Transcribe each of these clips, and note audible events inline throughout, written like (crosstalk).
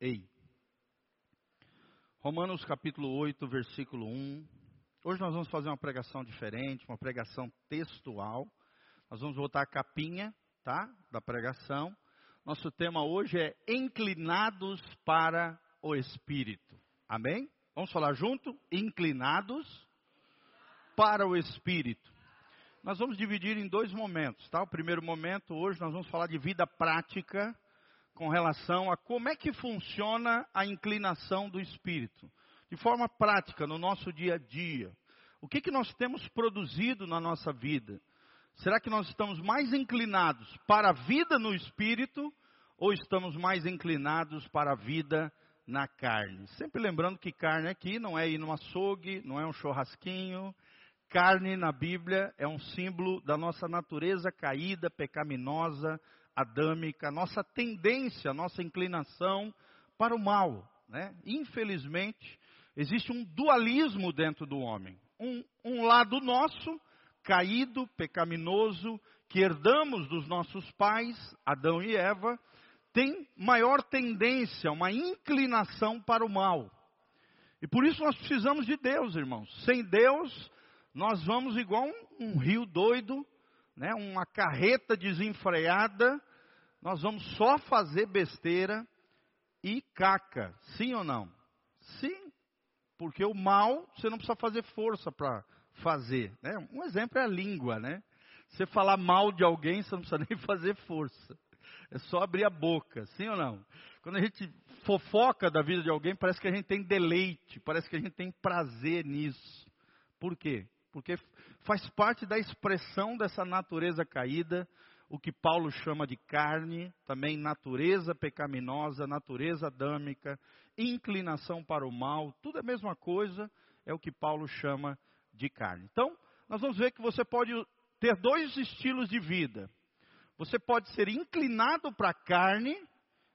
Ei. Romanos capítulo 8, versículo 1. Hoje nós vamos fazer uma pregação diferente, uma pregação textual. Nós vamos voltar a capinha, tá? Da pregação. Nosso tema hoje é inclinados para o Espírito. Amém? Vamos falar junto? Inclinados para o Espírito. Nós vamos dividir em dois momentos, tá? O primeiro momento, hoje nós vamos falar de vida prática com relação a como é que funciona a inclinação do espírito, de forma prática, no nosso dia a dia. O que, que nós temos produzido na nossa vida? Será que nós estamos mais inclinados para a vida no espírito ou estamos mais inclinados para a vida na carne? Sempre lembrando que carne aqui não é ir no açougue, não é um churrasquinho. Carne na Bíblia é um símbolo da nossa natureza caída, pecaminosa, adâmica, nossa tendência, nossa inclinação para o mal. Né? Infelizmente, existe um dualismo dentro do homem. Um, um lado nosso, caído, pecaminoso, que herdamos dos nossos pais, Adão e Eva, tem maior tendência, uma inclinação para o mal. E por isso nós precisamos de Deus, irmãos. Sem Deus, nós vamos igual um, um rio doido, né, uma carreta desenfreada, nós vamos só fazer besteira e caca. Sim ou não? Sim. Porque o mal, você não precisa fazer força para fazer. Né? Um exemplo é a língua, né? Você falar mal de alguém, você não precisa (laughs) nem fazer força. É só abrir a boca, sim ou não? Quando a gente fofoca da vida de alguém, parece que a gente tem deleite, parece que a gente tem prazer nisso. Por quê? Porque faz parte da expressão dessa natureza caída, o que Paulo chama de carne, também natureza pecaminosa, natureza adâmica, inclinação para o mal, tudo é a mesma coisa, é o que Paulo chama de carne. Então, nós vamos ver que você pode ter dois estilos de vida. Você pode ser inclinado para a carne,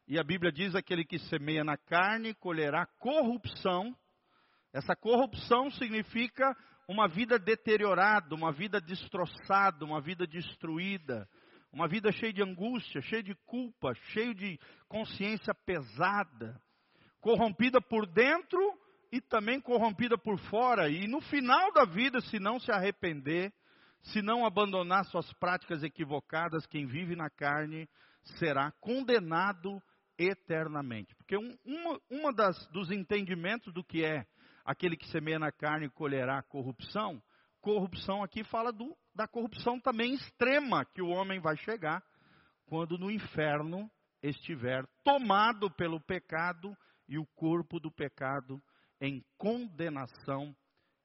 e a Bíblia diz: aquele que semeia na carne colherá corrupção. Essa corrupção significa uma vida deteriorada, uma vida destroçada, uma vida destruída, uma vida cheia de angústia, cheia de culpa, cheia de consciência pesada, corrompida por dentro e também corrompida por fora. E no final da vida, se não se arrepender, se não abandonar suas práticas equivocadas, quem vive na carne será condenado eternamente. Porque um, uma, uma das, dos entendimentos do que é aquele que semeia na carne colherá corrupção, corrupção aqui fala do, da corrupção também extrema que o homem vai chegar quando no inferno estiver tomado pelo pecado e o corpo do pecado em condenação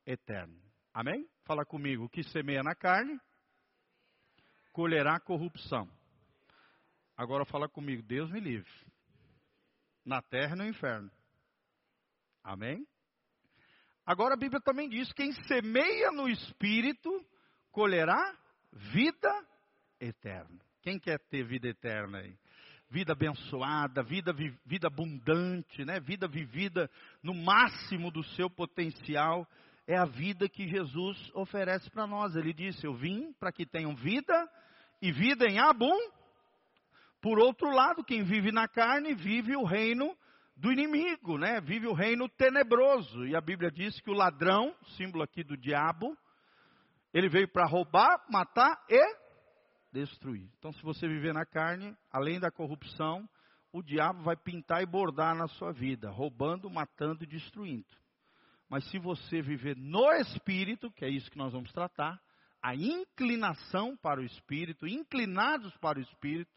eterna. Amém? Fala comigo. O que semeia na carne, colherá corrupção. Agora fala comigo. Deus me livre. Na terra e no inferno. Amém? Agora a Bíblia também diz: quem semeia no espírito colherá vida eterna. Quem quer ter vida eterna aí? Vida abençoada, vida, vida abundante, né? vida vivida no máximo do seu potencial, é a vida que Jesus oferece para nós. Ele disse: Eu vim para que tenham vida e vida em abum. Por outro lado, quem vive na carne vive o reino do inimigo, né? Vive o reino tenebroso. E a Bíblia diz que o ladrão, símbolo aqui do diabo, ele veio para roubar, matar e destruir. Então, se você viver na carne, além da corrupção, o diabo vai pintar e bordar na sua vida, roubando, matando e destruindo. Mas se você viver no espírito, que é isso que nós vamos tratar, a inclinação para o espírito, inclinados para o espírito,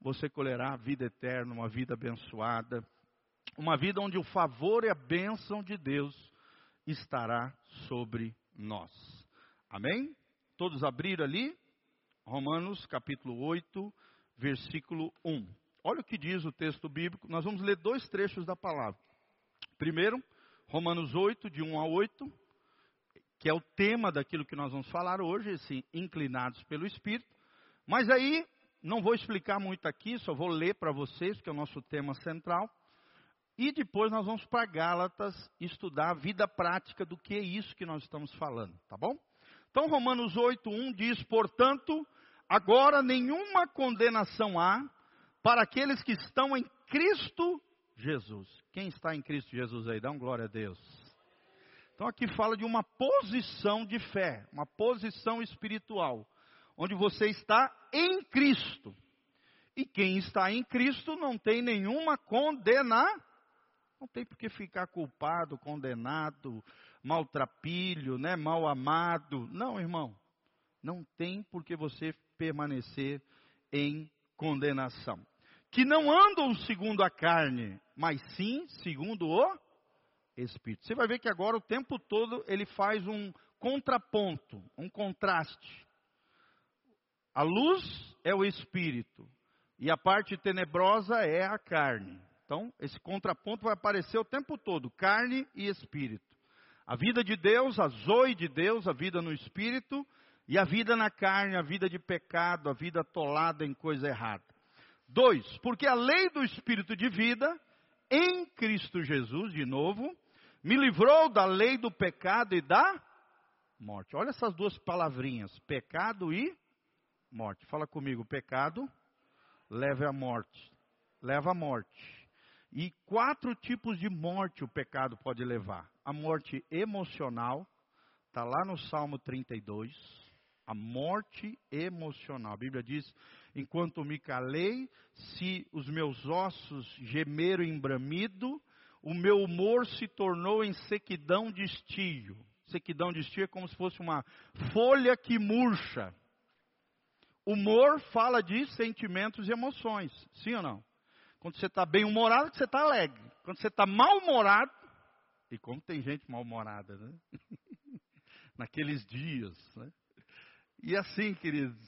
você colherá a vida eterna, uma vida abençoada, uma vida onde o favor e a bênção de Deus estará sobre nós. Amém? Todos abriram ali? Romanos capítulo 8, versículo 1. Olha o que diz o texto bíblico. Nós vamos ler dois trechos da palavra. Primeiro, Romanos 8, de 1 a 8, que é o tema daquilo que nós vamos falar hoje, esse inclinados pelo Espírito. Mas aí, não vou explicar muito aqui, só vou ler para vocês, que é o nosso tema central. E depois nós vamos para Gálatas estudar a vida prática do que é isso que nós estamos falando, tá bom? Então Romanos 8:1 diz: "Portanto, agora nenhuma condenação há para aqueles que estão em Cristo Jesus. Quem está em Cristo Jesus aí? Dá um glória a Deus. Então aqui fala de uma posição de fé, uma posição espiritual, onde você está em Cristo. E quem está em Cristo não tem nenhuma condenação. Não tem por que ficar culpado, condenado, maltrapilho, né, mal amado. Não, irmão. Não tem por que você permanecer em condenação. Que não andam segundo a carne, mas sim segundo o Espírito. Você vai ver que agora o tempo todo ele faz um contraponto, um contraste. A luz é o Espírito e a parte tenebrosa é a carne. Então, esse contraponto vai aparecer o tempo todo, carne e espírito. A vida de Deus, a zoe de Deus, a vida no espírito, e a vida na carne, a vida de pecado, a vida atolada em coisa errada. Dois, porque a lei do espírito de vida, em Cristo Jesus, de novo, me livrou da lei do pecado e da morte. Olha essas duas palavrinhas, pecado e morte. Fala comigo, pecado leva à morte. Leva à morte. E quatro tipos de morte o pecado pode levar: a morte emocional, está lá no Salmo 32. A morte emocional. A Bíblia diz: enquanto me calei, se os meus ossos gemeram em bramido, o meu humor se tornou em sequidão de estio. Sequidão de estio é como se fosse uma folha que murcha. Humor fala de sentimentos e emoções, sim ou não? Quando você está bem humorado, você está alegre. Quando você está mal-humorado, e como tem gente mal-humorada, né? (laughs) Naqueles dias, né? E assim, queridos,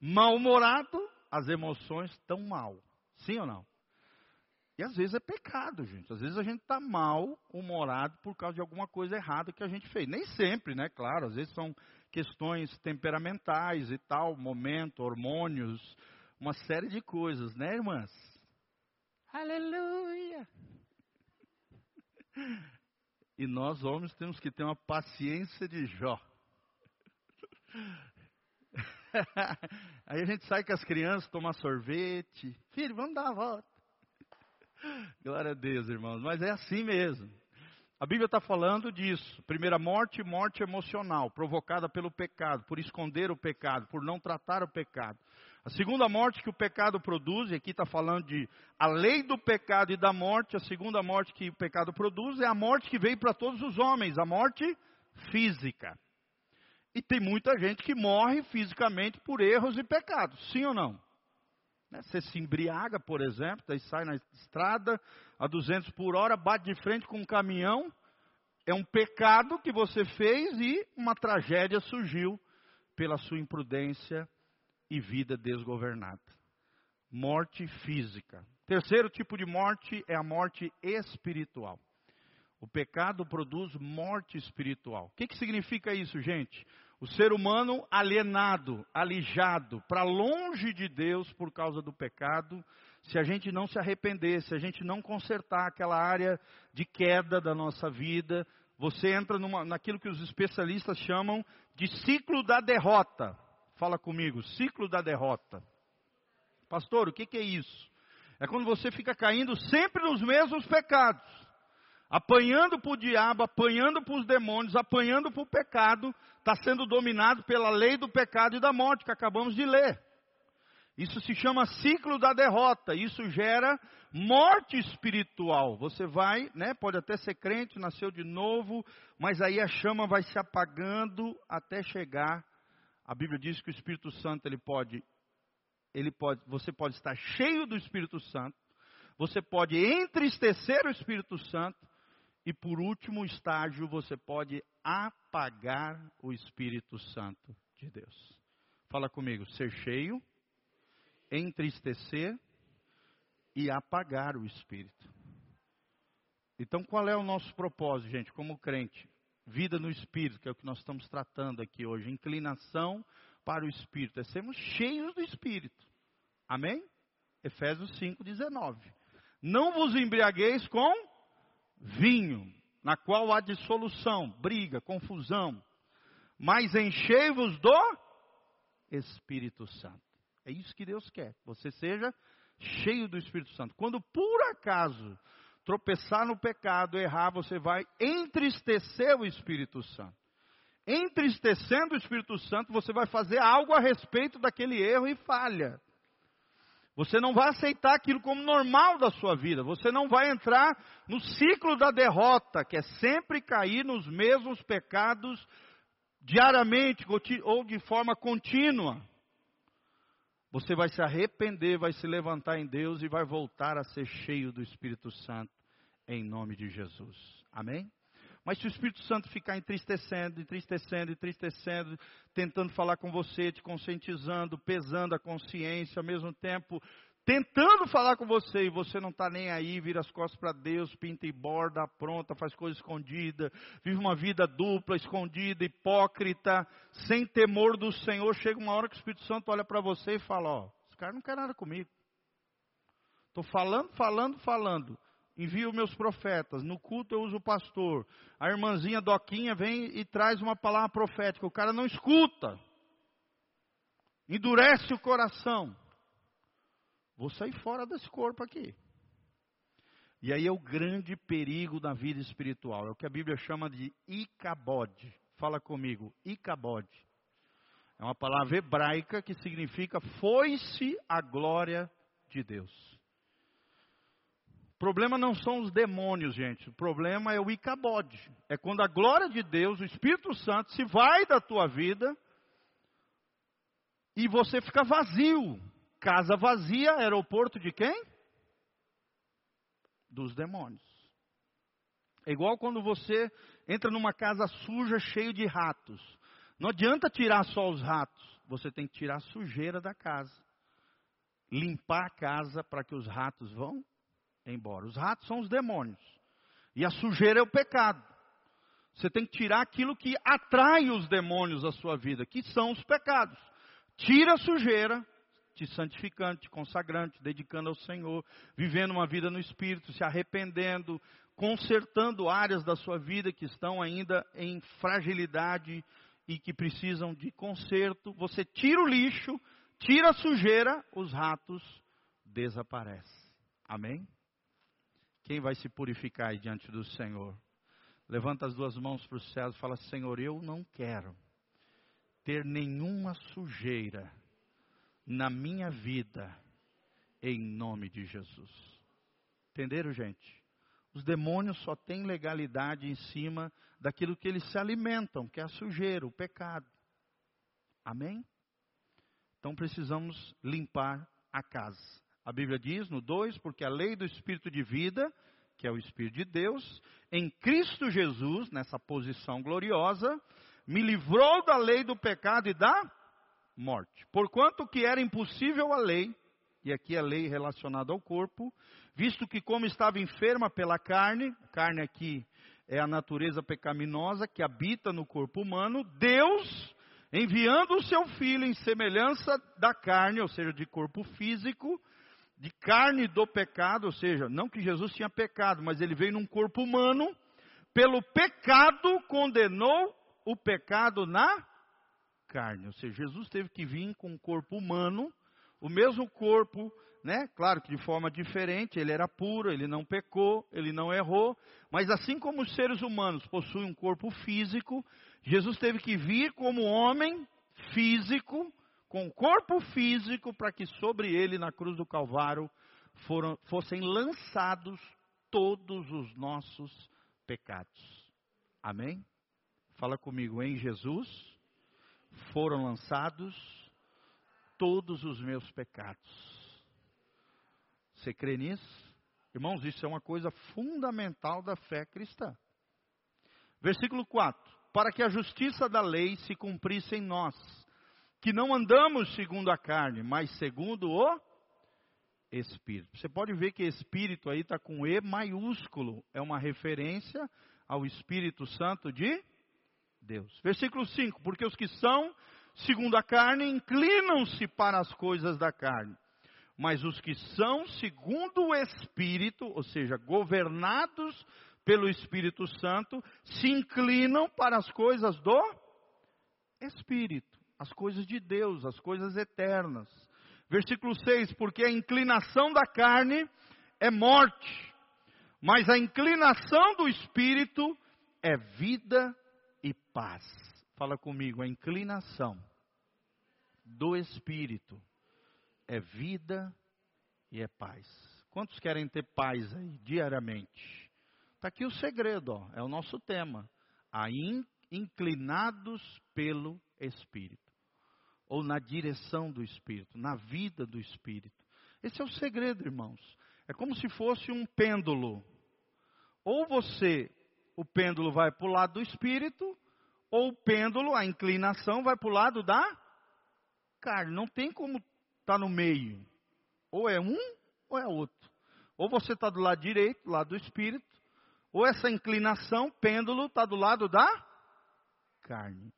mal-humorado, as emoções estão mal. Sim ou não? E às vezes é pecado, gente. Às vezes a gente está mal-humorado por causa de alguma coisa errada que a gente fez. Nem sempre, né? Claro, às vezes são questões temperamentais e tal, momento, hormônios, uma série de coisas, né, irmãs? Aleluia! (laughs) E nós, homens, temos que ter uma paciência de Jó. (laughs) Aí a gente sai com as crianças, tomar sorvete. Filho, vamos dar a volta. Glória a Deus, irmãos. Mas é assim mesmo. A Bíblia está falando disso. Primeira morte, morte emocional, provocada pelo pecado, por esconder o pecado, por não tratar o pecado. A segunda morte que o pecado produz, e aqui está falando de a lei do pecado e da morte, a segunda morte que o pecado produz é a morte que veio para todos os homens, a morte física. E tem muita gente que morre fisicamente por erros e pecados, sim ou não? Né, você se embriaga, por exemplo, daí sai na estrada a 200 por hora, bate de frente com um caminhão, é um pecado que você fez e uma tragédia surgiu pela sua imprudência e vida desgovernada. Morte física. Terceiro tipo de morte é a morte espiritual. O pecado produz morte espiritual. O que, que significa isso, gente? O ser humano alienado, alijado, para longe de Deus por causa do pecado, se a gente não se arrepender, se a gente não consertar aquela área de queda da nossa vida, você entra numa, naquilo que os especialistas chamam de ciclo da derrota. Fala comigo, ciclo da derrota. Pastor, o que, que é isso? É quando você fica caindo sempre nos mesmos pecados, apanhando para o diabo, apanhando para os demônios, apanhando para o pecado, está sendo dominado pela lei do pecado e da morte que acabamos de ler. Isso se chama ciclo da derrota. Isso gera morte espiritual. Você vai, né, pode até ser crente, nasceu de novo, mas aí a chama vai se apagando até chegar a Bíblia diz que o Espírito Santo ele pode, ele pode, você pode estar cheio do Espírito Santo, você pode entristecer o Espírito Santo e por último estágio você pode apagar o Espírito Santo de Deus. Fala comigo, ser cheio, entristecer e apagar o Espírito. Então, qual é o nosso propósito, gente, como crente? Vida no Espírito, que é o que nós estamos tratando aqui hoje, inclinação para o Espírito, é sermos cheios do Espírito. Amém? Efésios 5,19. Não vos embriagueis com vinho, na qual há dissolução, briga, confusão, mas enchei-vos do Espírito Santo. É isso que Deus quer, você seja cheio do Espírito Santo. Quando por acaso tropeçar no pecado, errar, você vai entristecer o Espírito Santo. Entristecendo o Espírito Santo, você vai fazer algo a respeito daquele erro e falha. Você não vai aceitar aquilo como normal da sua vida. Você não vai entrar no ciclo da derrota, que é sempre cair nos mesmos pecados diariamente ou de forma contínua. Você vai se arrepender, vai se levantar em Deus e vai voltar a ser cheio do Espírito Santo, em nome de Jesus. Amém? Mas se o Espírito Santo ficar entristecendo, entristecendo, entristecendo, tentando falar com você, te conscientizando, pesando a consciência, ao mesmo tempo tentando falar com você e você não está nem aí, vira as costas para Deus, pinta e borda, pronta, faz coisa escondida, vive uma vida dupla, escondida, hipócrita, sem temor do Senhor, chega uma hora que o Espírito Santo olha para você e fala, ó, esse cara não quer nada comigo. Estou falando, falando, falando. Envio meus profetas. No culto eu uso o pastor. A irmãzinha Doquinha vem e traz uma palavra profética. O cara não escuta. Endurece o coração. Vou sair fora desse corpo aqui. E aí é o grande perigo da vida espiritual. É o que a Bíblia chama de icabode. Fala comigo, icabode. É uma palavra hebraica que significa foi-se a glória de Deus. Problema não são os demônios, gente. O problema é o icabode. É quando a glória de Deus, o Espírito Santo, se vai da tua vida e você fica vazio. Casa vazia, aeroporto de quem? Dos demônios. É igual quando você entra numa casa suja, cheio de ratos. Não adianta tirar só os ratos, você tem que tirar a sujeira da casa. Limpar a casa para que os ratos vão embora. Os ratos são os demônios. E a sujeira é o pecado. Você tem que tirar aquilo que atrai os demônios à sua vida, que são os pecados. Tira a sujeira, te santificando, te consagrando, te dedicando ao Senhor, vivendo uma vida no Espírito, se arrependendo, consertando áreas da sua vida que estão ainda em fragilidade e que precisam de conserto. Você tira o lixo, tira a sujeira, os ratos desaparecem. Amém? Quem vai se purificar diante do Senhor? Levanta as duas mãos para o céu e fala: Senhor, eu não quero ter nenhuma sujeira na minha vida, em nome de Jesus. Entenderam, gente? Os demônios só têm legalidade em cima daquilo que eles se alimentam, que é a sujeira, o pecado. Amém? Então precisamos limpar a casa. A Bíblia diz no 2: porque a lei do Espírito de vida, que é o Espírito de Deus, em Cristo Jesus, nessa posição gloriosa, me livrou da lei do pecado e da morte. Porquanto que era impossível a lei, e aqui a lei relacionada ao corpo, visto que como estava enferma pela carne, carne aqui é a natureza pecaminosa que habita no corpo humano, Deus, enviando o seu filho em semelhança da carne, ou seja, de corpo físico, de carne do pecado, ou seja, não que Jesus tinha pecado, mas ele veio num corpo humano, pelo pecado condenou o pecado na carne. Ou seja, Jesus teve que vir com um corpo humano, o mesmo corpo, né? Claro que de forma diferente, ele era puro, ele não pecou, ele não errou, mas assim como os seres humanos possuem um corpo físico, Jesus teve que vir como homem físico, com corpo físico, para que sobre ele, na cruz do Calvário, foram, fossem lançados todos os nossos pecados. Amém? Fala comigo, em Jesus foram lançados todos os meus pecados. Você crê nisso? Irmãos, isso é uma coisa fundamental da fé cristã. Versículo 4: Para que a justiça da lei se cumprisse em nós, que não andamos segundo a carne, mas segundo o Espírito. Você pode ver que Espírito aí está com E maiúsculo, é uma referência ao Espírito Santo de Deus. Versículo 5: Porque os que são segundo a carne inclinam-se para as coisas da carne, mas os que são segundo o Espírito, ou seja, governados pelo Espírito Santo, se inclinam para as coisas do Espírito, as coisas de Deus, as coisas eternas. Versículo 6: Porque a inclinação da carne é morte, Mas a inclinação do espírito é vida e paz. Fala comigo, a inclinação do espírito é vida e é paz. Quantos querem ter paz aí diariamente? Está aqui o segredo, ó, é o nosso tema. A in, inclinados pelo Espírito. Ou na direção do Espírito, na vida do Espírito. Esse é o segredo, irmãos. É como se fosse um pêndulo. Ou você, o pêndulo vai para o lado do Espírito, ou o pêndulo, a inclinação, vai para o lado da carne. Não tem como estar tá no meio. Ou é um, ou é outro. Ou você está do lado direito, do lado do Espírito, ou essa inclinação, pêndulo, está do lado da carne.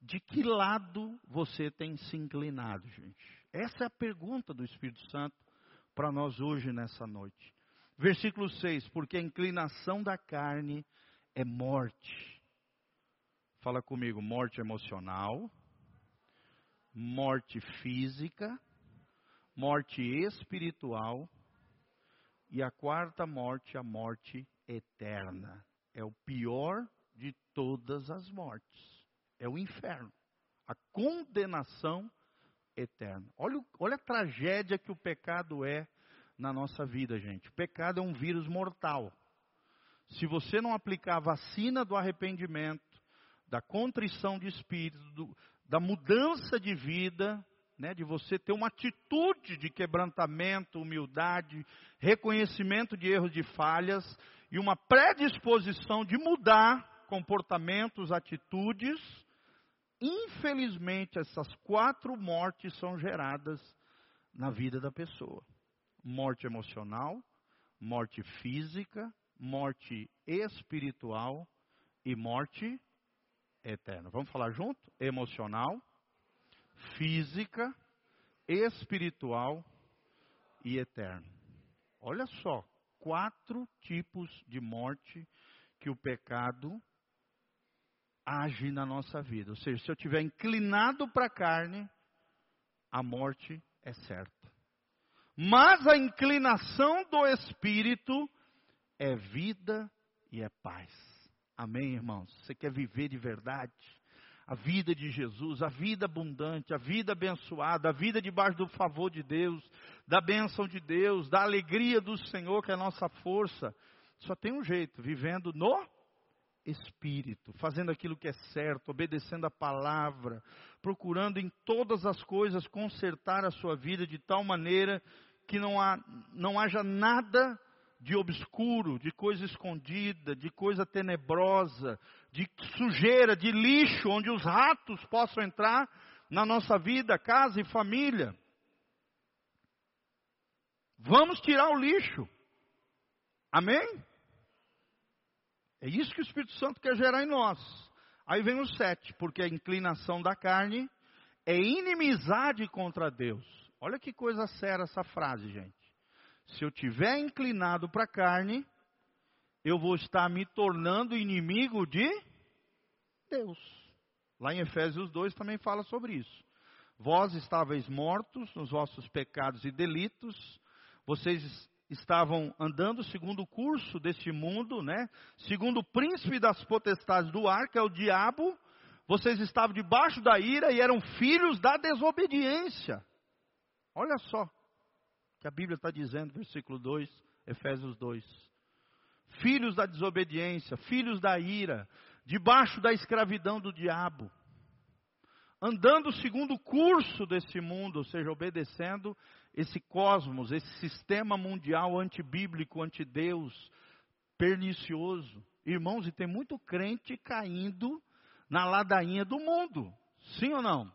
De que lado você tem se inclinado, gente? Essa é a pergunta do Espírito Santo para nós hoje, nessa noite. Versículo 6: Porque a inclinação da carne é morte. Fala comigo, morte emocional, morte física, morte espiritual e a quarta morte, a morte eterna. É o pior de todas as mortes. É o inferno. A condenação eterna. Olha, olha a tragédia que o pecado é na nossa vida, gente. O pecado é um vírus mortal. Se você não aplicar a vacina do arrependimento, da contrição de espírito, do, da mudança de vida, né, de você ter uma atitude de quebrantamento, humildade, reconhecimento de erros, de falhas e uma predisposição de mudar comportamentos, atitudes, infelizmente essas quatro mortes são geradas na vida da pessoa: morte emocional, morte física, morte espiritual e morte eterna. Vamos falar junto? Emocional, física, espiritual e eterna. Olha só, quatro tipos de morte que o pecado age na nossa vida. Ou seja, se eu estiver inclinado para a carne, a morte é certa. Mas a inclinação do espírito é vida e é paz. Amém, irmãos? Você quer viver de verdade? A vida de Jesus, a vida abundante, a vida abençoada, a vida debaixo do favor de Deus, da bênção de Deus, da alegria do Senhor, que é a nossa força. Só tem um jeito, vivendo no Espírito, fazendo aquilo que é certo, obedecendo a palavra, procurando em todas as coisas consertar a sua vida de tal maneira que não, há, não haja nada de obscuro, de coisa escondida, de coisa tenebrosa, de sujeira, de lixo, onde os ratos possam entrar na nossa vida, casa e família. Vamos tirar o lixo. Amém? É isso que o Espírito Santo quer gerar em nós. Aí vem o sete, porque a inclinação da carne é inimizade contra Deus. Olha que coisa séria essa frase, gente. Se eu tiver inclinado para a carne, eu vou estar me tornando inimigo de Deus. Lá em Efésios 2 também fala sobre isso. Vós estáveis mortos nos vossos pecados e delitos, vocês estavam andando segundo o curso deste mundo, né? Segundo o príncipe das potestades do ar, que é o diabo, vocês estavam debaixo da ira e eram filhos da desobediência. Olha só que a Bíblia está dizendo, versículo 2, Efésios 2. Filhos da desobediência, filhos da ira, debaixo da escravidão do diabo, andando segundo o curso desse mundo, ou seja, obedecendo esse cosmos, esse sistema mundial antibíblico, antideus, pernicioso. Irmãos, e tem muito crente caindo na ladainha do mundo. Sim ou não?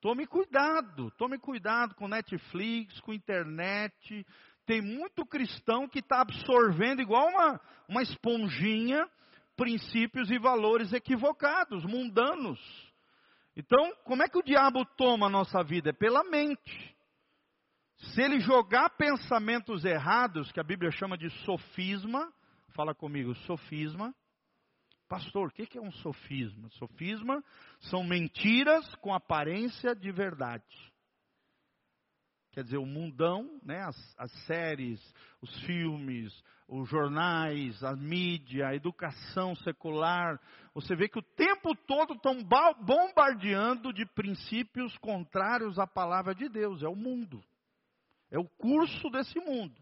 Tome cuidado, tome cuidado com Netflix, com internet. Tem muito cristão que está absorvendo igual uma, uma esponjinha princípios e valores equivocados, mundanos. Então, como é que o diabo toma a nossa vida? É pela mente. Se ele jogar pensamentos errados, que a Bíblia chama de sofisma, fala comigo, sofisma, Pastor, o que é um sofisma? Sofisma são mentiras com aparência de verdade. quer dizer, o mundão, né, as, as séries, os filmes, os jornais, a mídia, a educação secular, você vê que o tempo todo estão bombardeando de princípios contrários à palavra de Deus, é o mundo. É o curso desse mundo.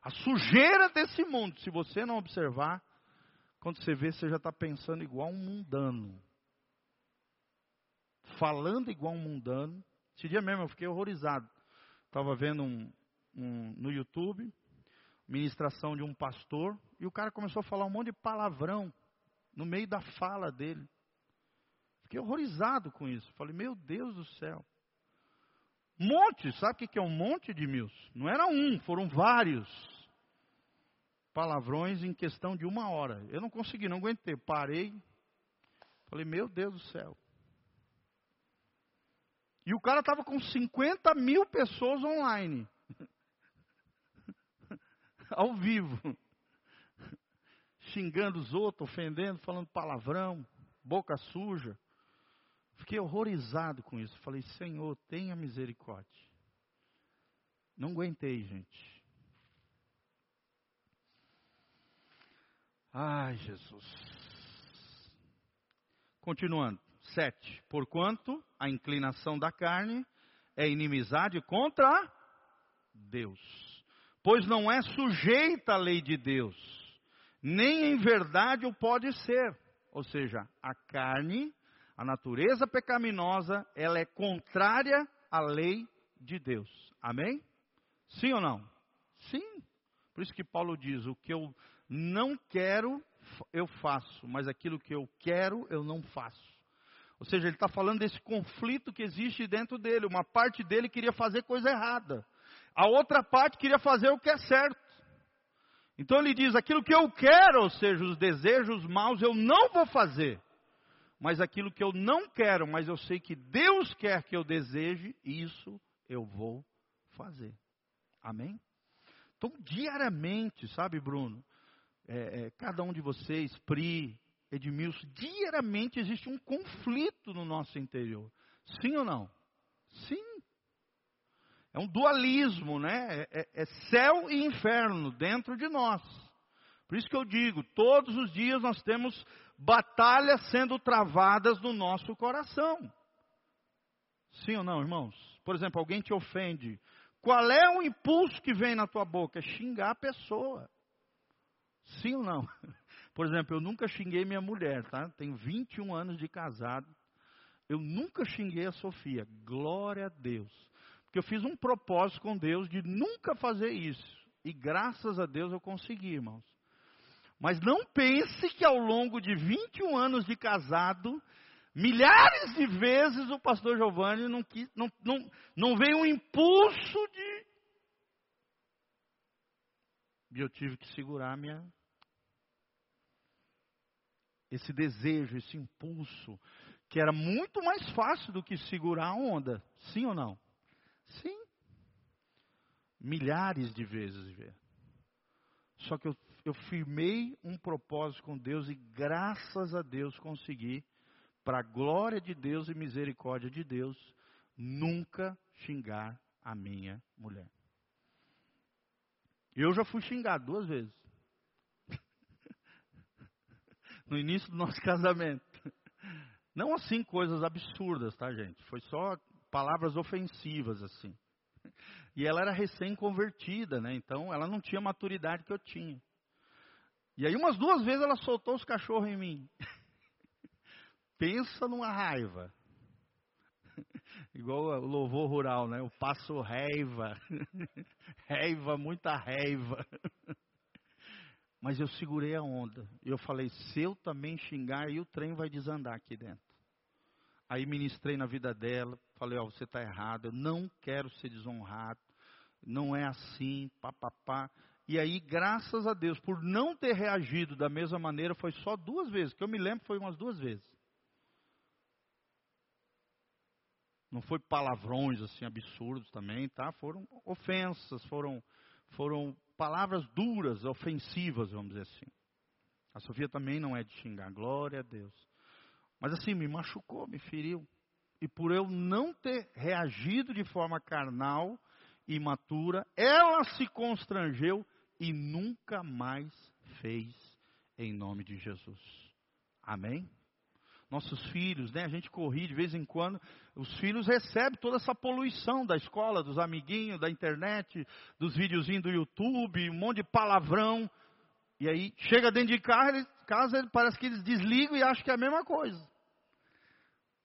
A sujeira desse mundo, se você não observar, quando você vê, você já está pensando igual um mundano. Falando igual um mundano. Esse dia mesmo eu fiquei horrorizado. Estava vendo um, um, no YouTube, ministração de um pastor, e o cara começou a falar um monte de palavrão no meio da fala dele. Fiquei horrorizado com isso. Falei, meu Deus do céu. Monte, sabe o que é um monte de mil? Não era um, foram vários palavrões em questão de uma hora. Eu não consegui, não aguentei. Parei. Falei, meu Deus do céu. E o cara estava com 50 mil pessoas online. (laughs) Ao vivo. Xingando os outros, ofendendo, falando palavrão, boca suja. Fiquei horrorizado com isso. Falei, Senhor, tenha misericórdia. Não aguentei, gente. Ai, Jesus. Continuando. 7. Porquanto a inclinação da carne é inimizade contra Deus, pois não é sujeita à lei de Deus, nem em verdade o pode ser. Ou seja, a carne, a natureza pecaminosa, ela é contrária à lei de Deus. Amém? Sim ou não? Sim. Por isso que Paulo diz: o que eu não quero, eu faço, mas aquilo que eu quero, eu não faço. Ou seja, ele está falando desse conflito que existe dentro dele. Uma parte dele queria fazer coisa errada, a outra parte queria fazer o que é certo. Então ele diz: aquilo que eu quero, ou seja, os desejos maus, eu não vou fazer. Mas aquilo que eu não quero, mas eu sei que Deus quer que eu deseje, isso eu vou fazer. Amém? Então, diariamente, sabe, Bruno? É, é, cada um de vocês, Pri, Edmilson, diariamente existe um conflito no nosso interior. Sim ou não? Sim. É um dualismo, né? É, é, é, céu e inferno dentro de nós. Por isso que eu digo, todos os dias nós temos batalhas sendo travadas no nosso coração. Sim ou não, irmãos? Por exemplo, alguém te ofende. Qual é o impulso que vem na tua boca? É xingar a pessoa. Sim ou não? (laughs) Por exemplo, eu nunca xinguei minha mulher, tá? Tenho 21 anos de casado. Eu nunca xinguei a Sofia. Glória a Deus. Porque eu fiz um propósito com Deus de nunca fazer isso. E graças a Deus eu consegui, irmãos. Mas não pense que ao longo de 21 anos de casado, milhares de vezes o pastor Giovanni não, não, não, não veio um impulso de. E eu tive que segurar minha, esse desejo, esse impulso, que era muito mais fácil do que segurar a onda. Sim ou não? Sim. Milhares de vezes ver. Só que eu, eu firmei um propósito com Deus e graças a Deus consegui, para a glória de Deus e misericórdia de Deus, nunca xingar a minha mulher. Eu já fui xingado duas vezes (laughs) no início do nosso casamento. Não assim coisas absurdas, tá, gente? Foi só palavras ofensivas, assim. E ela era recém-convertida, né? Então ela não tinha a maturidade que eu tinha. E aí, umas duas vezes, ela soltou os cachorros em mim. (laughs) Pensa numa raiva. (laughs) Igual o louvor rural, né? Eu passo raiva. (laughs) raiva, muita raiva. Mas eu segurei a onda. Eu falei, se eu também xingar, aí o trem vai desandar aqui dentro. Aí ministrei na vida dela, falei, ó, oh, você está errado, eu não quero ser desonrado, não é assim, papapá. E aí, graças a Deus, por não ter reagido da mesma maneira, foi só duas vezes, que eu me lembro foi umas duas vezes. Não foi palavrões assim absurdos também, tá? Foram ofensas, foram foram palavras duras, ofensivas, vamos dizer assim. A Sofia também não é de xingar, glória a Deus. Mas assim, me machucou, me feriu. E por eu não ter reagido de forma carnal imatura, ela se constrangeu e nunca mais fez em nome de Jesus. Amém? Nossos filhos, né? A gente corri de vez em quando. Os filhos recebem toda essa poluição da escola, dos amiguinhos, da internet, dos videozinhos do YouTube, um monte de palavrão. E aí chega dentro de casa, casa parece que eles desligam e acham que é a mesma coisa.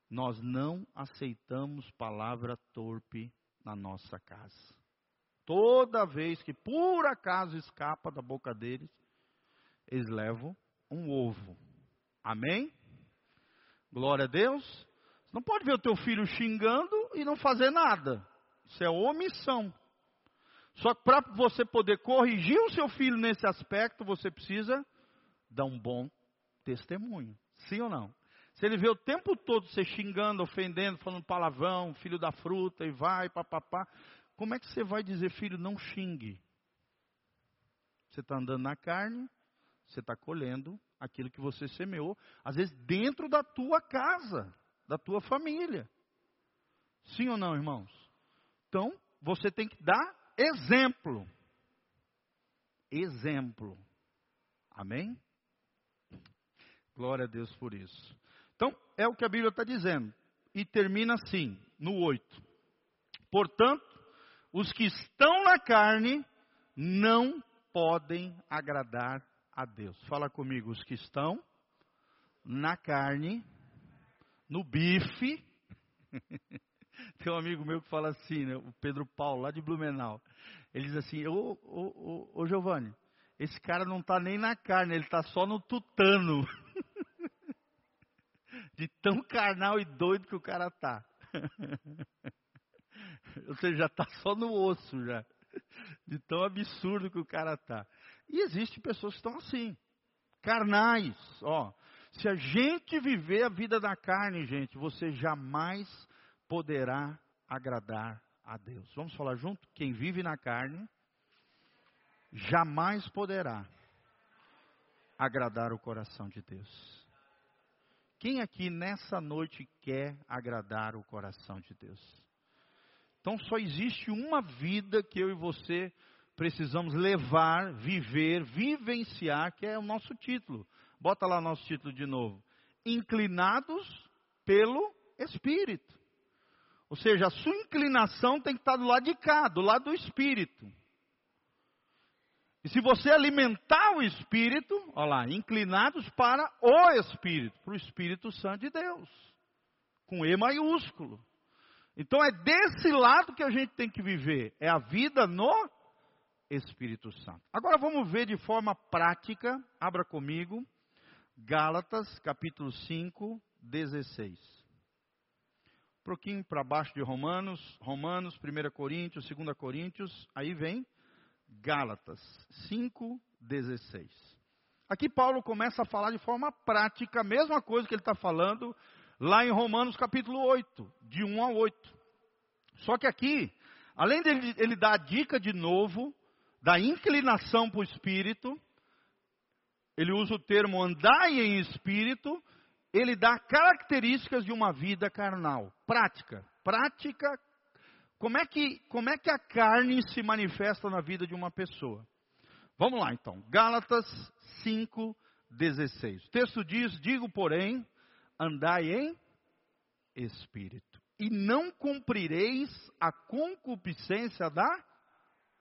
Nós não aceitamos palavra torpe na nossa casa. Toda vez que por acaso escapa da boca deles, eles levam um ovo. Amém? Glória a Deus. Você não pode ver o teu filho xingando e não fazer nada. Isso é omissão. Só que para você poder corrigir o seu filho nesse aspecto, você precisa dar um bom testemunho. Sim ou não? Se ele vê o tempo todo você xingando, ofendendo, falando palavrão, filho da fruta e vai, papapá, como é que você vai dizer, filho, não xingue? Você está andando na carne, você está colhendo aquilo que você semeou, às vezes dentro da tua casa, da tua família. Sim ou não, irmãos? Então, você tem que dar exemplo. Exemplo. Amém? Glória a Deus por isso. É o que a Bíblia está dizendo. E termina assim, no 8. Portanto, os que estão na carne não podem agradar a Deus. Fala comigo, os que estão na carne, no bife. (laughs) Tem um amigo meu que fala assim, né, o Pedro Paulo, lá de Blumenau. Ele diz assim: Ô, ô, ô, ô Giovanni, esse cara não está nem na carne, ele está só no tutano. (laughs) de tão carnal e doido que o cara tá. (laughs) Ou seja, já está só no osso já. De tão absurdo que o cara tá. E existem pessoas que estão assim, carnais. Ó, se a gente viver a vida da carne, gente, você jamais poderá agradar a Deus. Vamos falar junto? Quem vive na carne jamais poderá agradar o coração de Deus. Quem aqui nessa noite quer agradar o coração de Deus? Então só existe uma vida que eu e você precisamos levar, viver, vivenciar, que é o nosso título. Bota lá o nosso título de novo. Inclinados pelo Espírito. Ou seja, a sua inclinação tem que estar do lado de cá, do lado do Espírito. E se você alimentar o Espírito, olha lá, inclinados para o Espírito, para o Espírito Santo de Deus, com E maiúsculo. Então é desse lado que a gente tem que viver, é a vida no Espírito Santo. Agora vamos ver de forma prática, abra comigo, Gálatas capítulo 5, 16. Um pouquinho para baixo de Romanos, Romanos, 1 Coríntios, 2 Coríntios, aí vem Gálatas 5, 16. Aqui Paulo começa a falar de forma prática, a mesma coisa que ele está falando lá em Romanos capítulo 8, de 1 a 8. Só que aqui, além dele ele dar a dica de novo da inclinação para o espírito, ele usa o termo andai em espírito, ele dá características de uma vida carnal, prática, prática. Como é que como é que a carne se manifesta na vida de uma pessoa? Vamos lá então. Gálatas 5:16. O texto diz: "Digo, porém, andai em espírito, e não cumprireis a concupiscência da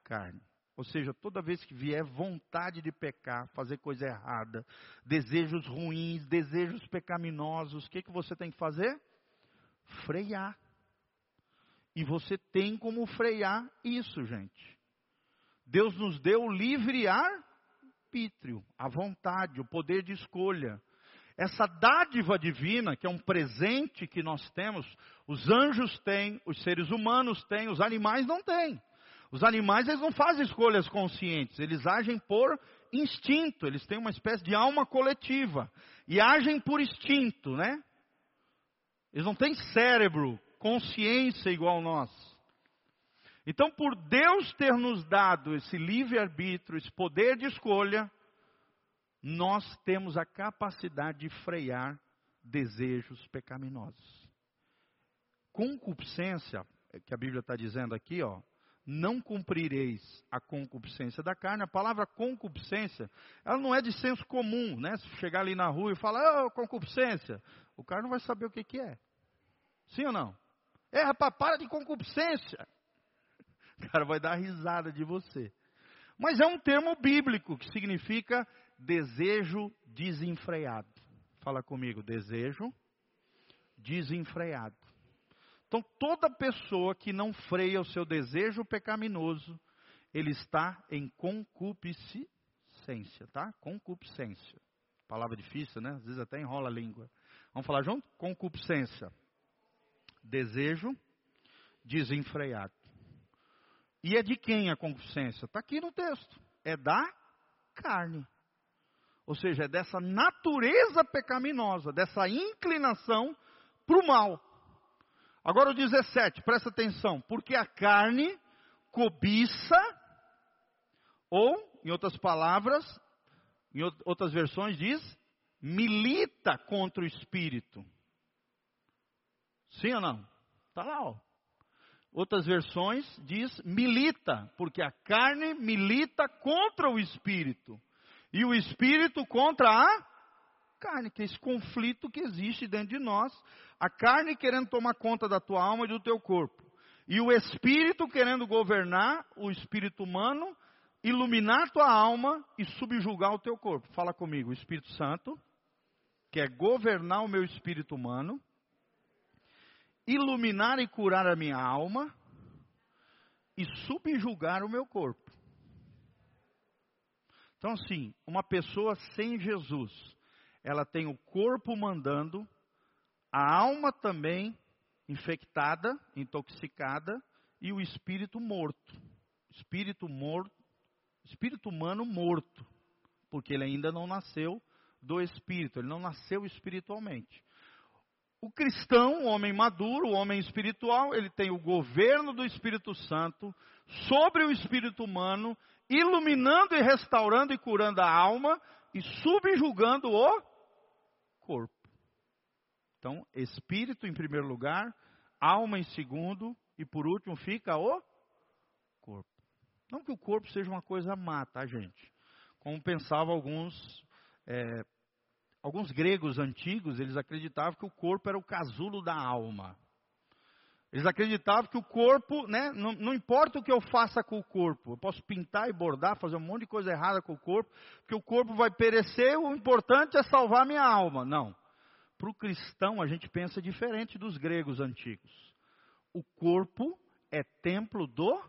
carne." Ou seja, toda vez que vier vontade de pecar, fazer coisa errada, desejos ruins, desejos pecaminosos, o que, que você tem que fazer? Frear. E você tem como frear isso, gente. Deus nos deu o livre arbítrio, a vontade, o poder de escolha. Essa dádiva divina, que é um presente que nós temos, os anjos têm, os seres humanos têm, os animais não têm. Os animais eles não fazem escolhas conscientes, eles agem por instinto, eles têm uma espécie de alma coletiva e agem por instinto, né? Eles não têm cérebro, consciência igual nós. Então, por Deus ter nos dado esse livre-arbítrio, esse poder de escolha, nós temos a capacidade de frear desejos pecaminosos. Concupiscência, que a Bíblia está dizendo aqui, ó, não cumprireis a concupiscência da carne. A palavra concupiscência, ela não é de senso comum, né? Se chegar ali na rua e falar, oh, concupiscência, o cara não vai saber o que, que é. Sim ou não? É, rapaz, para de concupiscência. (laughs) O cara vai dar risada de você. Mas é um termo bíblico que significa desejo desenfreado. Fala comigo, desejo desenfreado. Então, toda pessoa que não freia o seu desejo pecaminoso, ele está em concupiscência, tá? Concupiscência. Palavra difícil, né? Às vezes até enrola a língua. Vamos falar junto? Concupiscência. Desejo desenfreado. E é de quem a concupiscência? Está aqui no texto. É da carne. Ou seja, é dessa natureza pecaminosa, dessa inclinação para o mal. Agora o 17, presta atenção. Porque a carne cobiça, ou, em outras palavras, em outras versões diz, milita contra o espírito. Sim ou não? Está lá, ó. Outras versões diz milita, porque a carne milita contra o espírito. E o espírito contra a carne, que é esse conflito que existe dentro de nós, a carne querendo tomar conta da tua alma e do teu corpo, e o espírito querendo governar o espírito humano, iluminar tua alma e subjugar o teu corpo. Fala comigo, o Espírito Santo quer governar o meu espírito humano, iluminar e curar a minha alma e subjugar o meu corpo. Então, assim, uma pessoa sem Jesus, ela tem o corpo mandando, a alma também infectada, intoxicada, e o espírito morto. Espírito morto, espírito humano morto, porque ele ainda não nasceu do espírito, ele não nasceu espiritualmente. O cristão, o homem maduro, o homem espiritual, ele tem o governo do Espírito Santo sobre o espírito humano, iluminando e restaurando e curando a alma e subjugando o corpo. Então, espírito em primeiro lugar, alma em segundo e por último fica o corpo. Não que o corpo seja uma coisa má, tá, gente? Como pensavam alguns, é, alguns gregos antigos, eles acreditavam que o corpo era o casulo da alma. Eles acreditavam que o corpo, né, não, não, importa o que eu faça com o corpo, eu posso pintar e bordar, fazer um monte de coisa errada com o corpo, porque o corpo vai perecer, o importante é salvar minha alma. Não. Para o cristão, a gente pensa diferente dos gregos antigos. O corpo é templo do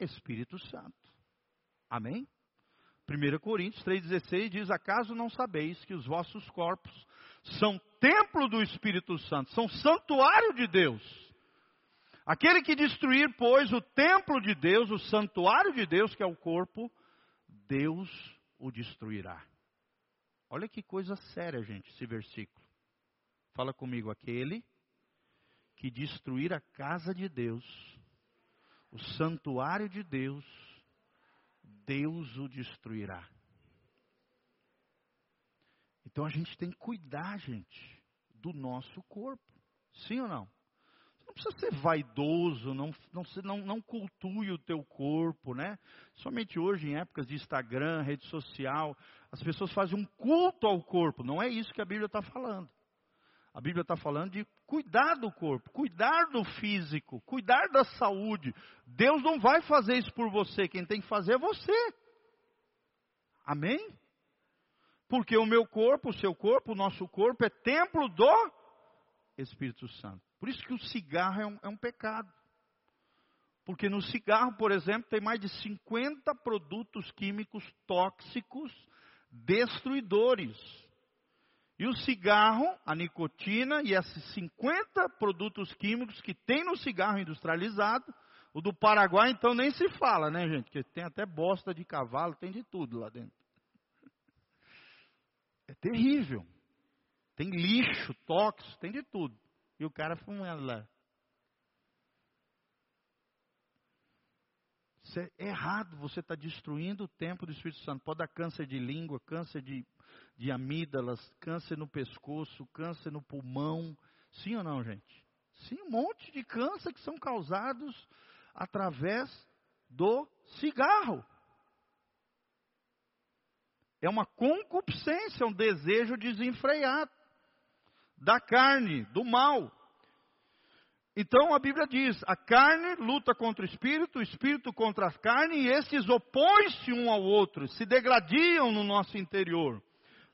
Espírito Santo. Amém? 1 Coríntios 3,16 diz: Acaso não sabeis que os vossos corpos são templo do Espírito Santo, são santuário de Deus? Aquele que destruir, pois, o templo de Deus, o santuário de Deus, que é o corpo, Deus o destruirá. Olha que coisa séria, gente, esse versículo. Fala comigo, aquele que destruir a casa de Deus, o santuário de Deus, Deus o destruirá. Então a gente tem que cuidar, gente, do nosso corpo. Sim ou não? não precisa ser vaidoso, não, não, não, não cultue o teu corpo, né? Somente hoje, em épocas de Instagram, rede social, as pessoas fazem um culto ao corpo. Não é isso que a Bíblia está falando. A Bíblia está falando de cuidar do corpo, cuidar do físico, cuidar da saúde. Deus não vai fazer isso por você, quem tem que fazer é você. Amém? Porque o meu corpo, o seu corpo, o nosso corpo é templo do Espírito Santo. Por isso que o cigarro é um, é um pecado. Porque no cigarro, por exemplo, tem mais de 50 produtos químicos tóxicos destruidores. E o cigarro, a nicotina e esses 50 produtos químicos que tem no cigarro industrializado, o do Paraguai então nem se fala, né, gente? Porque tem até bosta de cavalo, tem de tudo lá dentro. É terrível. Tem lixo, tóxico, tem de tudo. E o cara fumando lá. Isso é errado, você está destruindo o tempo do Espírito Santo. Pode dar câncer de língua, câncer de, de amígdalas, câncer no pescoço, câncer no pulmão. Sim ou não, gente? Sim, um monte de câncer que são causados através do cigarro. É uma concupiscência, um desejo desenfreado da carne, do mal. Então a Bíblia diz: a carne luta contra o espírito, o espírito contra a carne, e esses opõem-se um ao outro, se degradiam no nosso interior,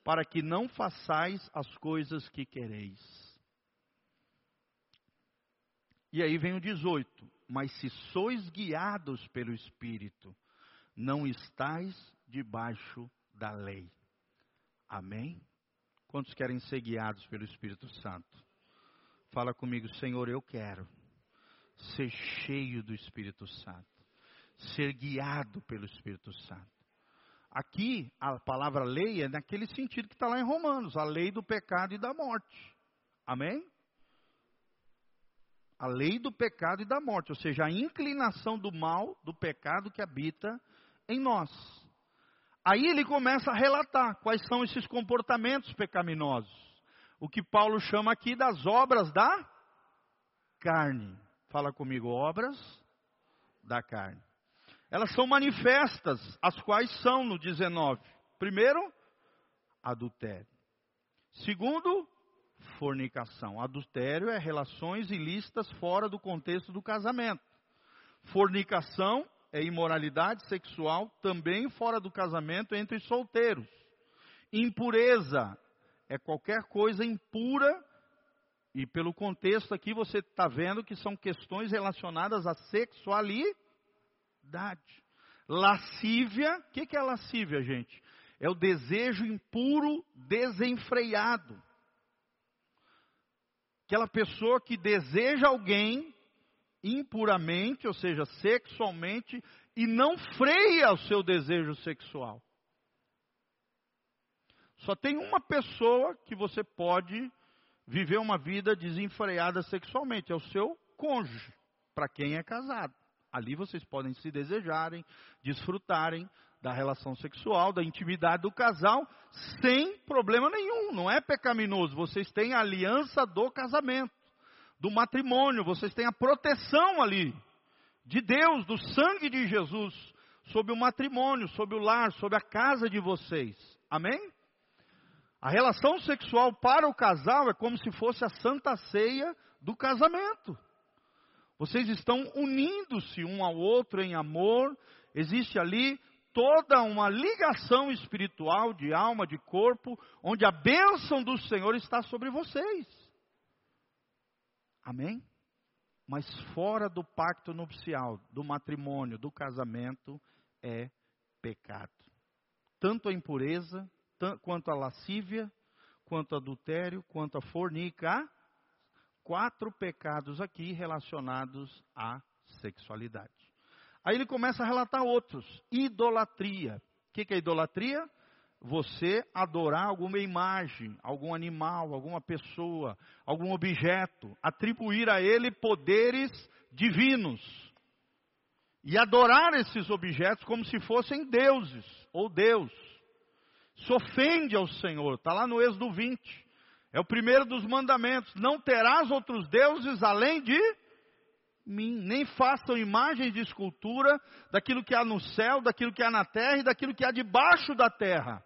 para que não façais as coisas que quereis. E aí vem o 18: Mas se sois guiados pelo espírito, não estais debaixo da lei. Amém? Quantos querem ser guiados pelo Espírito Santo? Fala comigo, Senhor, eu quero ser cheio do Espírito Santo, ser guiado pelo Espírito Santo. Aqui, a palavra lei é naquele sentido que está lá em Romanos, a lei do pecado e da morte. Amém? A lei do pecado e da morte, ou seja, a inclinação do mal, do pecado que habita em nós. Aí ele começa a relatar quais são esses comportamentos pecaminosos. O que Paulo chama aqui das obras da carne. Fala comigo, obras da carne. Elas são manifestas, as quais são no 19. Primeiro, adultério. Segundo, fornicação. Adultério é relações ilícitas fora do contexto do casamento. Fornicação é imoralidade sexual também fora do casamento entre solteiros. Impureza é qualquer coisa impura, e pelo contexto aqui você está vendo que são questões relacionadas à sexualidade. Lascívia, o que, que é lascívia, gente? É o desejo impuro desenfreado. Aquela pessoa que deseja alguém impuramente, ou seja, sexualmente, e não freia o seu desejo sexual. Só tem uma pessoa que você pode viver uma vida desenfreada sexualmente, é o seu cônjuge, para quem é casado. Ali vocês podem se desejarem, desfrutarem da relação sexual, da intimidade do casal, sem problema nenhum, não é pecaminoso. Vocês têm a aliança do casamento do matrimônio, vocês têm a proteção ali de Deus, do sangue de Jesus, sobre o matrimônio, sobre o lar, sobre a casa de vocês. Amém? A relação sexual para o casal é como se fosse a santa ceia do casamento. Vocês estão unindo-se um ao outro em amor, existe ali toda uma ligação espiritual de alma, de corpo, onde a bênção do Senhor está sobre vocês. Amém? Mas fora do pacto nupcial, do matrimônio, do casamento, é pecado. Tanto a impureza, quanto a lascívia, quanto adultério, quanto a fornica. Quatro pecados aqui relacionados à sexualidade. Aí ele começa a relatar outros. Idolatria. O que, que é idolatria? você adorar alguma imagem, algum animal, alguma pessoa, algum objeto, atribuir a ele poderes divinos e adorar esses objetos como se fossem deuses ou Deus. Se ofende ao Senhor, está lá no Êxodo 20. É o primeiro dos mandamentos: não terás outros deuses além de mim, nem façam imagens de escultura daquilo que há no céu, daquilo que há na terra e daquilo que há debaixo da terra.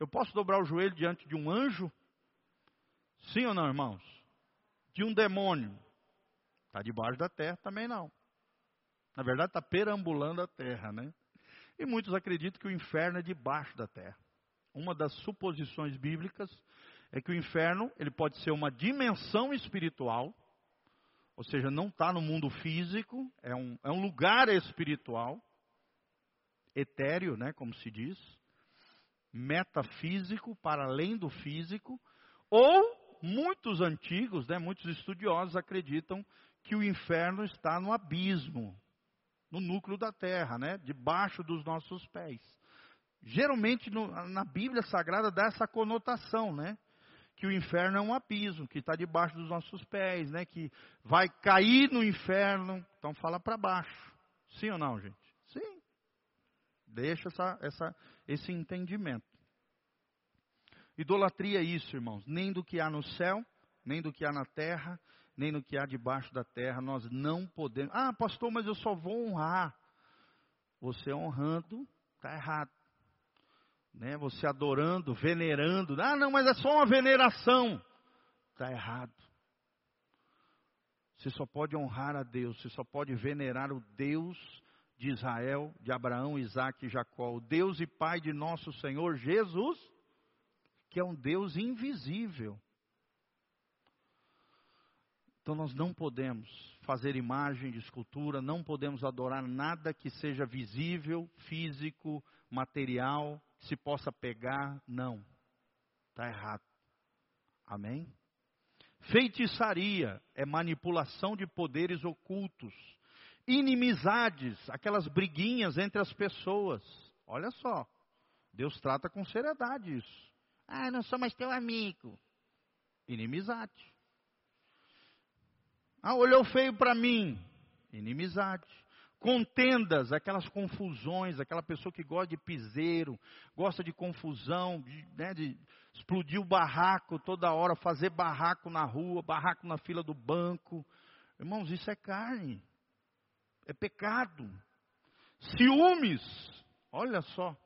Eu posso dobrar o joelho diante de um anjo? Sim ou não, irmãos? De um demônio? Está debaixo da terra também não. Na verdade, está perambulando a terra, né? E muitos acreditam que o inferno é debaixo da terra. Uma das suposições bíblicas é que o inferno ele pode ser uma dimensão espiritual, ou seja, não está no mundo físico, é um, é um lugar espiritual, etéreo, né, como se diz, metafísico, para além do físico, ou muitos antigos, né, muitos estudiosos acreditam que o inferno está no abismo, no núcleo da terra, né, debaixo dos nossos pés. Geralmente no, na Bíblia Sagrada dá essa conotação, né? Que o inferno é um abismo, que está debaixo dos nossos pés, né? Que vai cair no inferno. Então fala para baixo. Sim ou não, gente? Sim. Deixa essa, essa, esse entendimento. Idolatria é isso, irmãos, nem do que há no céu, nem do que há na terra, nem no que há debaixo da terra. Nós não podemos. Ah, pastor, mas eu só vou honrar. Você honrando, está errado. Né? Você adorando, venerando. Ah, não, mas é só uma veneração. Está errado. Você só pode honrar a Deus, você só pode venerar o Deus de Israel, de Abraão, Isaac e Jacó, o Deus e Pai de nosso Senhor Jesus, que é um Deus invisível. Então nós não podemos fazer imagem de escultura, não podemos adorar nada que seja visível, físico, material, que se possa pegar, não. Está errado. Amém? Feitiçaria é manipulação de poderes ocultos. Inimizades, aquelas briguinhas entre as pessoas. Olha só, Deus trata com seriedade isso. Ah, não sou mais teu amigo. Inimizade. Ah, olhou feio para mim. Inimizade. Contendas, aquelas confusões, aquela pessoa que gosta de piseiro, gosta de confusão, de, né, de explodir o barraco toda hora, fazer barraco na rua, barraco na fila do banco. Irmãos, isso é carne, é pecado. Ciúmes, olha só.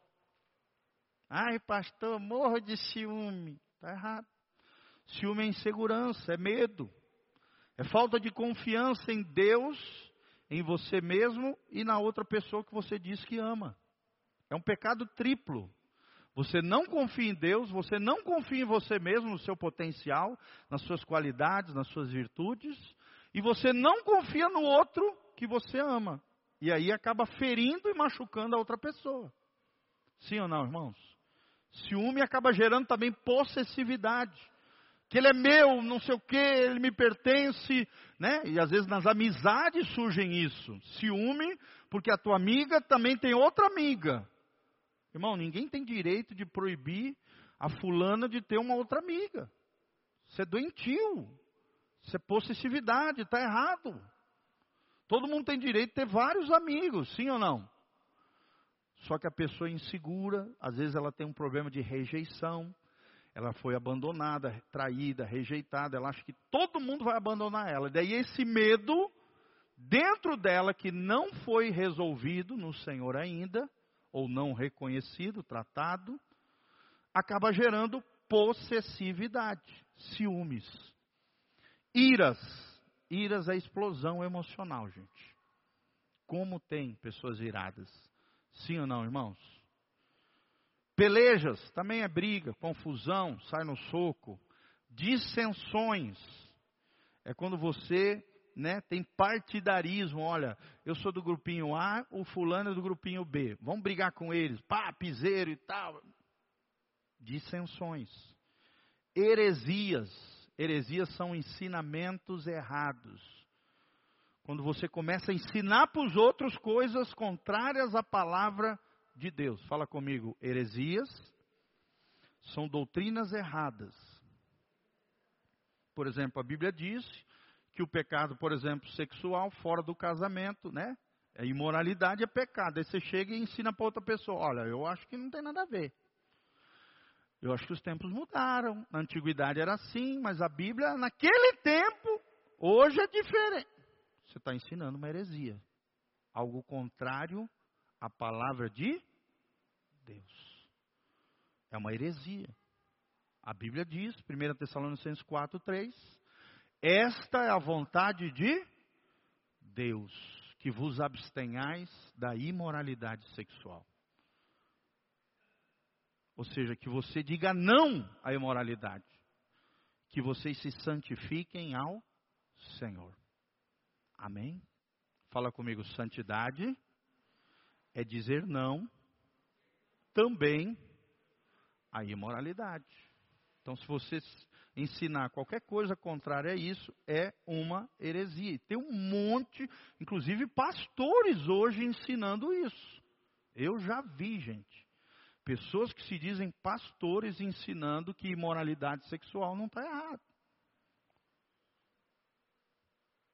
Ai, pastor, morro de ciúme. Está errado. Ciúme é insegurança, é medo. É falta de confiança em Deus, em você mesmo e na outra pessoa que você diz que ama. É um pecado triplo. Você não confia em Deus, você não confia em você mesmo, no seu potencial, nas suas qualidades, nas suas virtudes, e você não confia no outro que você ama. E aí acaba ferindo e machucando a outra pessoa. Sim ou não, irmãos? Ciúme acaba gerando também possessividade que ele é meu, não sei o que, ele me pertence, né? E às vezes nas amizades surgem isso. Ciúme, porque a tua amiga também tem outra amiga. Irmão, ninguém tem direito de proibir a fulana de ter uma outra amiga. Isso é doentio. Isso é possessividade, está errado. Todo mundo tem direito de ter vários amigos, sim ou não? Só que a pessoa é insegura, às vezes ela tem um problema de rejeição, ela foi abandonada, traída, rejeitada, ela acha que todo mundo vai abandonar ela. Daí esse medo dentro dela que não foi resolvido no Senhor ainda, ou não reconhecido, tratado, acaba gerando possessividade, ciúmes. Iras. Iras é explosão emocional, gente. Como tem pessoas iradas? Sim ou não, irmãos? Pelejas, também é briga, confusão, sai no soco. Dissensões, é quando você né, tem partidarismo. Olha, eu sou do grupinho A, o fulano é do grupinho B. Vamos brigar com eles, pá, piseiro e tal. Dissensões. Heresias. Heresias são ensinamentos errados. Quando você começa a ensinar para os outros coisas contrárias à palavra de Deus. Fala comigo, heresias são doutrinas erradas. Por exemplo, a Bíblia diz que o pecado, por exemplo, sexual fora do casamento, né? A imoralidade é pecado. Aí você chega e ensina para outra pessoa: olha, eu acho que não tem nada a ver. Eu acho que os tempos mudaram. Na antiguidade era assim, mas a Bíblia, naquele tempo, hoje é diferente. Você está ensinando uma heresia. Algo contrário à palavra de Deus. É uma heresia. A Bíblia diz, 1 Tessalonicenses 4, 3, esta é a vontade de Deus, que vos abstenhais da imoralidade sexual. Ou seja, que você diga não à imoralidade, que vocês se santifiquem ao Senhor. Amém? Fala comigo, santidade é dizer não também a imoralidade. Então, se você ensinar qualquer coisa contrária a isso, é uma heresia. E tem um monte, inclusive pastores hoje ensinando isso. Eu já vi, gente. Pessoas que se dizem pastores ensinando que imoralidade sexual não está errado.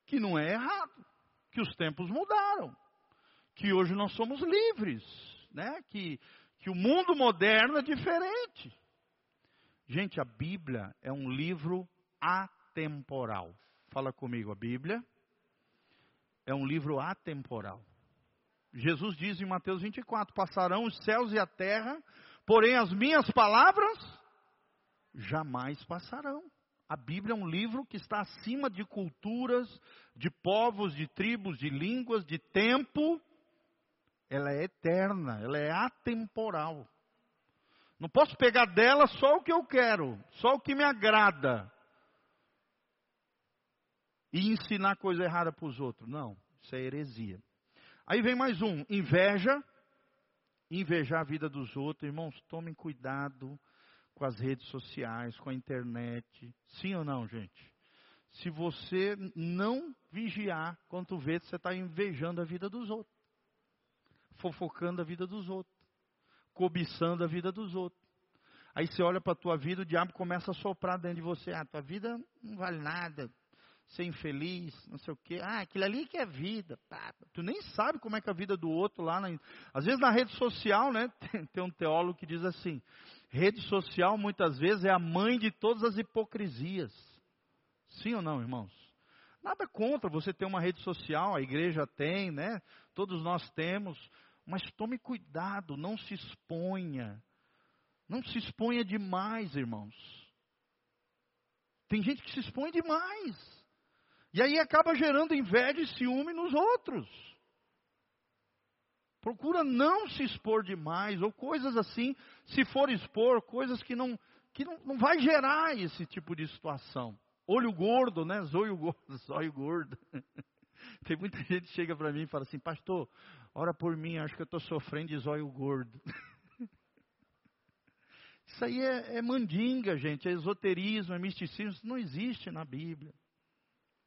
Que não é errado. Que os tempos mudaram. Que hoje nós somos livres. Né? Que que o mundo moderno é diferente. Gente, a Bíblia é um livro atemporal. Fala comigo, a Bíblia é um livro atemporal. Jesus diz em Mateus 24: Passarão os céus e a terra, porém as minhas palavras jamais passarão. A Bíblia é um livro que está acima de culturas, de povos, de tribos, de línguas, de tempo. Ela é eterna, ela é atemporal. Não posso pegar dela só o que eu quero, só o que me agrada. E ensinar coisa errada para os outros. Não, isso é heresia. Aí vem mais um: inveja. Invejar a vida dos outros. Irmãos, tomem cuidado com as redes sociais, com a internet. Sim ou não, gente? Se você não vigiar, quando vê, você está invejando a vida dos outros, fofocando a vida dos outros, cobiçando a vida dos outros. Aí você olha para a tua vida, o diabo começa a soprar dentro de você. Ah, tua vida não vale nada, ser infeliz, não sei o quê. Ah, aquilo ali que é vida. Pá. Tu nem sabe como é que é a vida do outro lá. Na... Às vezes na rede social, né? (laughs) Tem, tem um teólogo que diz assim: rede social muitas vezes é a mãe de todas as hipocrisias. Sim ou não, irmãos? Nada contra você ter uma rede social, a igreja tem, né? Todos nós temos. Mas tome cuidado, não se exponha. Não se exponha demais, irmãos. Tem gente que se expõe demais. E aí acaba gerando inveja e ciúme nos outros. Procura não se expor demais, ou coisas assim, se for expor, coisas que não, que não, não vai gerar esse tipo de situação. Olho gordo, né? (laughs) Zóio gordo, zóio gordo. (laughs) Tem muita gente que chega para mim e fala assim, pastor, ora por mim, acho que eu estou sofrendo de zóio gordo. (laughs) Isso aí é, é mandinga, gente, é esoterismo, é misticismo, isso não existe na Bíblia.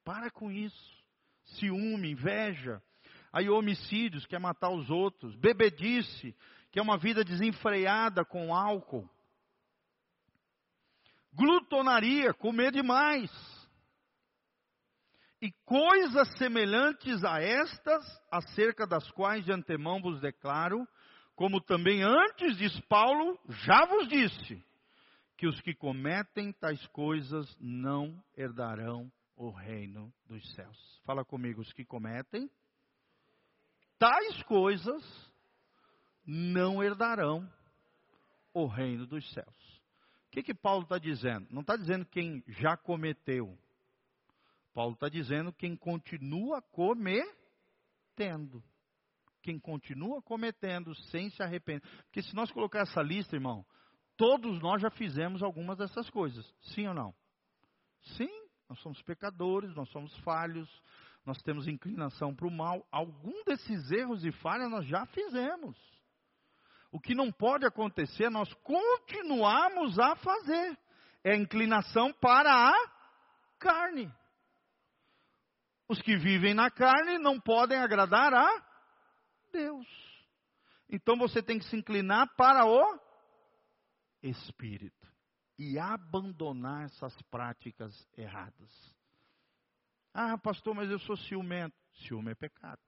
Para com isso. Ciúme, inveja. Aí homicídios, que é matar os outros. Bebedice, que é uma vida desenfreada com álcool. Glutonaria, comer demais. E coisas semelhantes a estas, acerca das quais de antemão vos declaro, como também antes diz Paulo, já vos disse, que os que cometem tais coisas não herdarão o reino dos céus. Fala comigo, os que cometem tais coisas não herdarão o reino dos céus. O que, que Paulo está dizendo? Não está dizendo quem já cometeu. Paulo está dizendo quem continua cometendo. Quem continua cometendo sem se arrepender. Porque se nós colocar essa lista, irmão, todos nós já fizemos algumas dessas coisas. Sim ou não? Sim, nós somos pecadores, nós somos falhos, nós temos inclinação para o mal. Algum desses erros e falhas nós já fizemos. O que não pode acontecer é nós continuarmos a fazer. É a inclinação para a carne. Os que vivem na carne não podem agradar a Deus. Então você tem que se inclinar para o Espírito e abandonar essas práticas erradas. Ah, pastor, mas eu sou ciumento. Ciúme é pecado.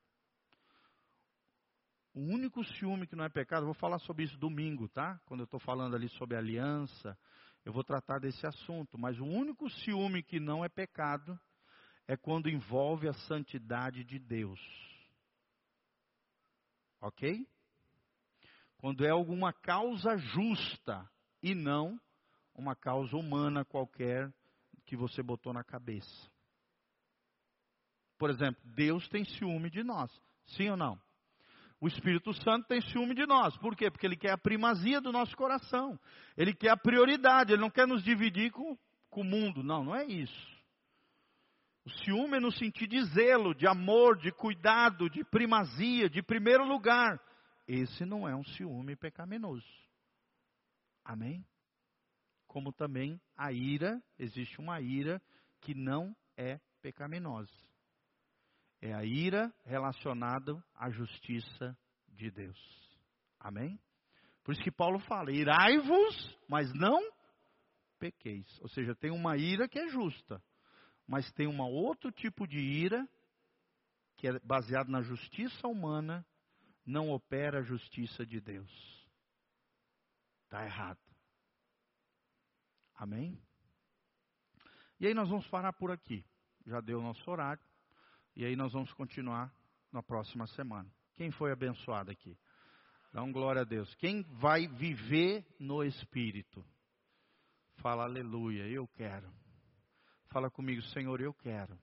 O único ciúme que não é pecado, vou falar sobre isso domingo, tá? Quando eu estou falando ali sobre aliança, eu vou tratar desse assunto. Mas o único ciúme que não é pecado é quando envolve a santidade de Deus. Ok? Quando é alguma causa justa e não uma causa humana qualquer que você botou na cabeça. Por exemplo, Deus tem ciúme de nós. Sim ou não? O Espírito Santo tem ciúme de nós. Por quê? Porque ele quer a primazia do nosso coração. Ele quer a prioridade. Ele não quer nos dividir com, com o mundo. Não, não é isso. O ciúme no sentido de zelo, de amor, de cuidado, de primazia, de primeiro lugar. Esse não é um ciúme pecaminoso. Amém? como também a ira, existe uma ira que não é pecaminosa. É a ira relacionada à justiça de Deus. Amém? Por isso que Paulo fala: irai-vos, mas não pequeis. Ou seja, tem uma ira que é justa, mas tem um outro tipo de ira que é baseado na justiça humana, não opera a justiça de Deus. Está errado. Amém? E aí nós vamos parar por aqui. já deu o nosso horário. E aí nós vamos continuar na próxima semana. Quem foi abençoado aqui? Dá um glória a Deus. Quem vai viver no Espírito? Fala aleluia, eu quero. Fala comigo, Senhor, eu quero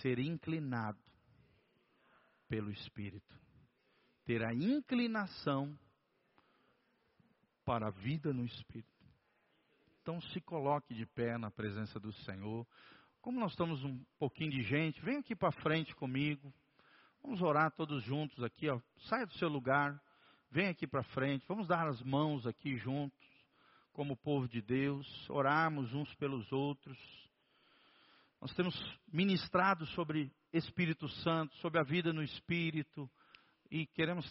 ser inclinado pelo Espírito. Ter a inclinação para a vida no Espírito. Então se coloque de pé na presença do Senhor. Como nós estamos um pouquinho de gente, vem aqui para frente comigo. Vamos orar todos juntos aqui, ó. Saia do seu lugar, vem aqui para frente. Vamos dar as mãos aqui juntos, como povo de Deus, orarmos uns pelos outros. Nós temos ministrado sobre Espírito Santo, sobre a vida no Espírito, e queremos